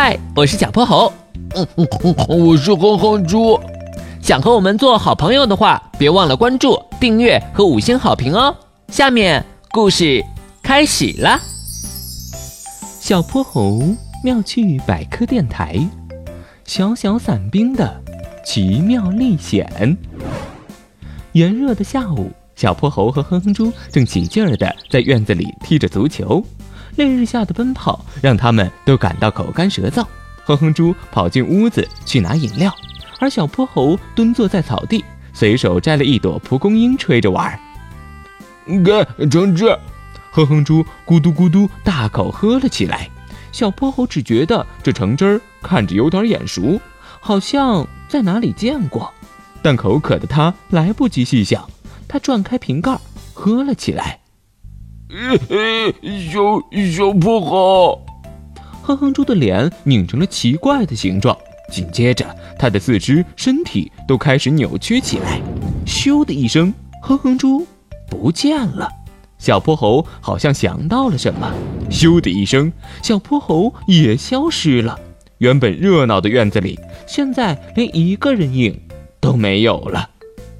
嗨，我是小泼猴。嗯嗯嗯，我是哼哼猪。想和我们做好朋友的话，别忘了关注、订阅和五星好评哦。下面故事开始了。小泼猴妙趣百科电台，小小伞兵的奇妙历险。炎热的下午，小泼猴和哼哼猪正起劲儿的在院子里踢着足球。烈日下的奔跑让他们都感到口干舌燥。哼哼猪跑进屋子去拿饮料，而小泼猴蹲坐在草地，随手摘了一朵蒲公英吹着玩。给橙汁，哼哼猪咕嘟咕嘟大口喝了起来。小泼猴只觉得这橙汁儿看着有点眼熟，好像在哪里见过，但口渴的他来不及细想，他转开瓶盖喝了起来。小小泼猴，哼哼猪的脸拧成了奇怪的形状，紧接着他的四肢、身体都开始扭曲起来。咻的一声，哼哼猪不见了。小泼猴好像想到了什么，咻的一声，小泼猴也消失了。原本热闹的院子里，现在连一个人影都没有了。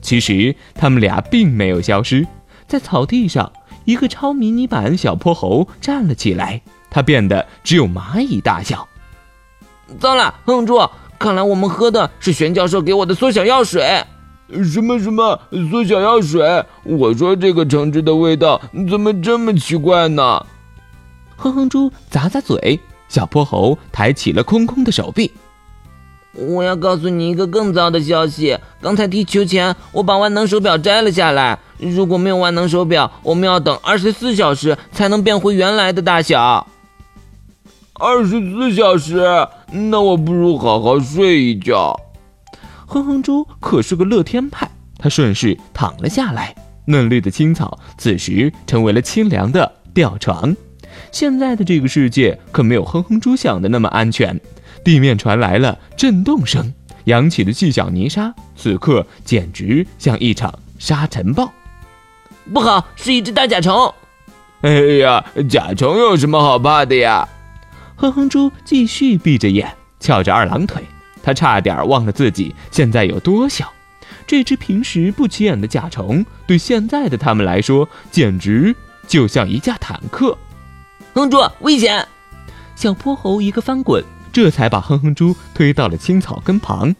其实他们俩并没有消失，在草地上。一个超迷你版小泼猴站了起来，它变得只有蚂蚁大小。糟了，哼猪，看来我们喝的是玄教授给我的缩小药水。什么什么缩小药水？我说这个橙汁的味道怎么这么奇怪呢？哼哼猪咂咂嘴，小泼猴抬起了空空的手臂。我要告诉你一个更糟的消息，刚才踢球前我把万能手表摘了下来。如果没有万能手表，我们要等二十四小时才能变回原来的大小。二十四小时？那我不如好好睡一觉。哼哼猪可是个乐天派，他顺势躺了下来。嫩绿的青草此时成为了清凉的吊床。现在的这个世界可没有哼哼猪想的那么安全，地面传来了震动声，扬起的细小泥沙，此刻简直像一场沙尘暴。不好，是一只大甲虫！哎呀，甲虫有什么好怕的呀？哼哼猪继续闭着眼，翘着二郎腿，他差点忘了自己现在有多小。这只平时不起眼的甲虫，对现在的他们来说，简直就像一架坦克。哼猪，危险！小泼猴一个翻滚，这才把哼哼猪推到了青草根旁。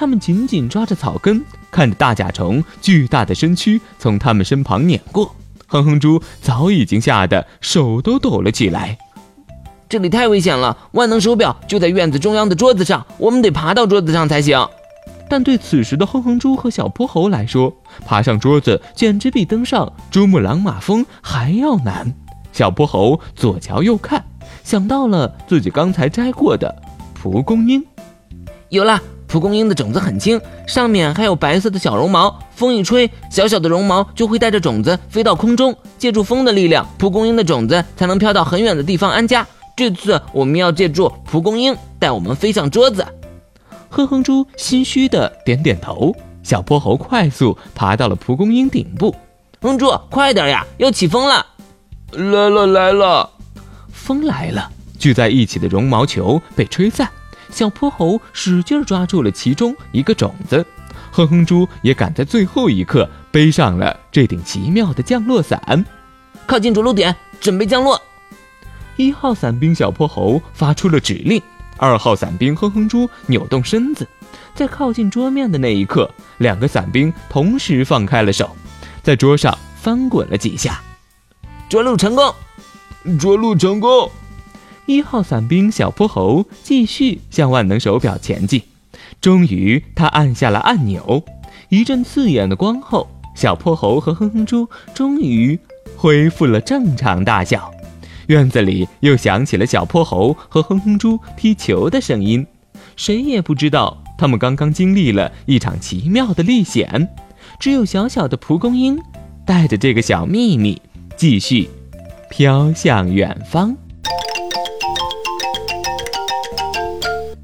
他们紧紧抓着草根。看着大甲虫巨大的身躯从他们身旁碾过，哼哼猪早已经吓得手都抖了起来。这里太危险了，万能手表就在院子中央的桌子上，我们得爬到桌子上才行。但对此时的哼哼猪和小泼猴来说，爬上桌子简直比登上珠穆朗玛峰还要难。小泼猴左瞧右看，想到了自己刚才摘过的蒲公英，有了。蒲公英的种子很轻，上面还有白色的小绒毛。风一吹，小小的绒毛就会带着种子飞到空中，借助风的力量，蒲公英的种子才能飘到很远的地方安家。这次我们要借助蒲公英带我们飞上桌子。哼哼猪心虚的点点头。小泼猴快速爬到了蒲公英顶部。哼猪，快点呀，要起风了！来了来了，风来了，聚在一起的绒毛球被吹散。小泼猴使劲抓住了其中一个种子，哼哼猪也赶在最后一刻背上了这顶奇妙的降落伞，靠近着陆点，准备降落。一号伞兵小泼猴发出了指令，二号伞兵哼哼猪扭动身子，在靠近桌面的那一刻，两个伞兵同时放开了手，在桌上翻滚了几下，着陆成功，着陆成功。一号伞兵小泼猴继续向万能手表前进，终于他按下了按钮，一阵刺眼的光后，小泼猴和哼哼猪终于恢复了正常大小。院子里又响起了小泼猴和哼哼猪踢球的声音，谁也不知道他们刚刚经历了一场奇妙的历险。只有小小的蒲公英带着这个小秘密，继续飘向远方。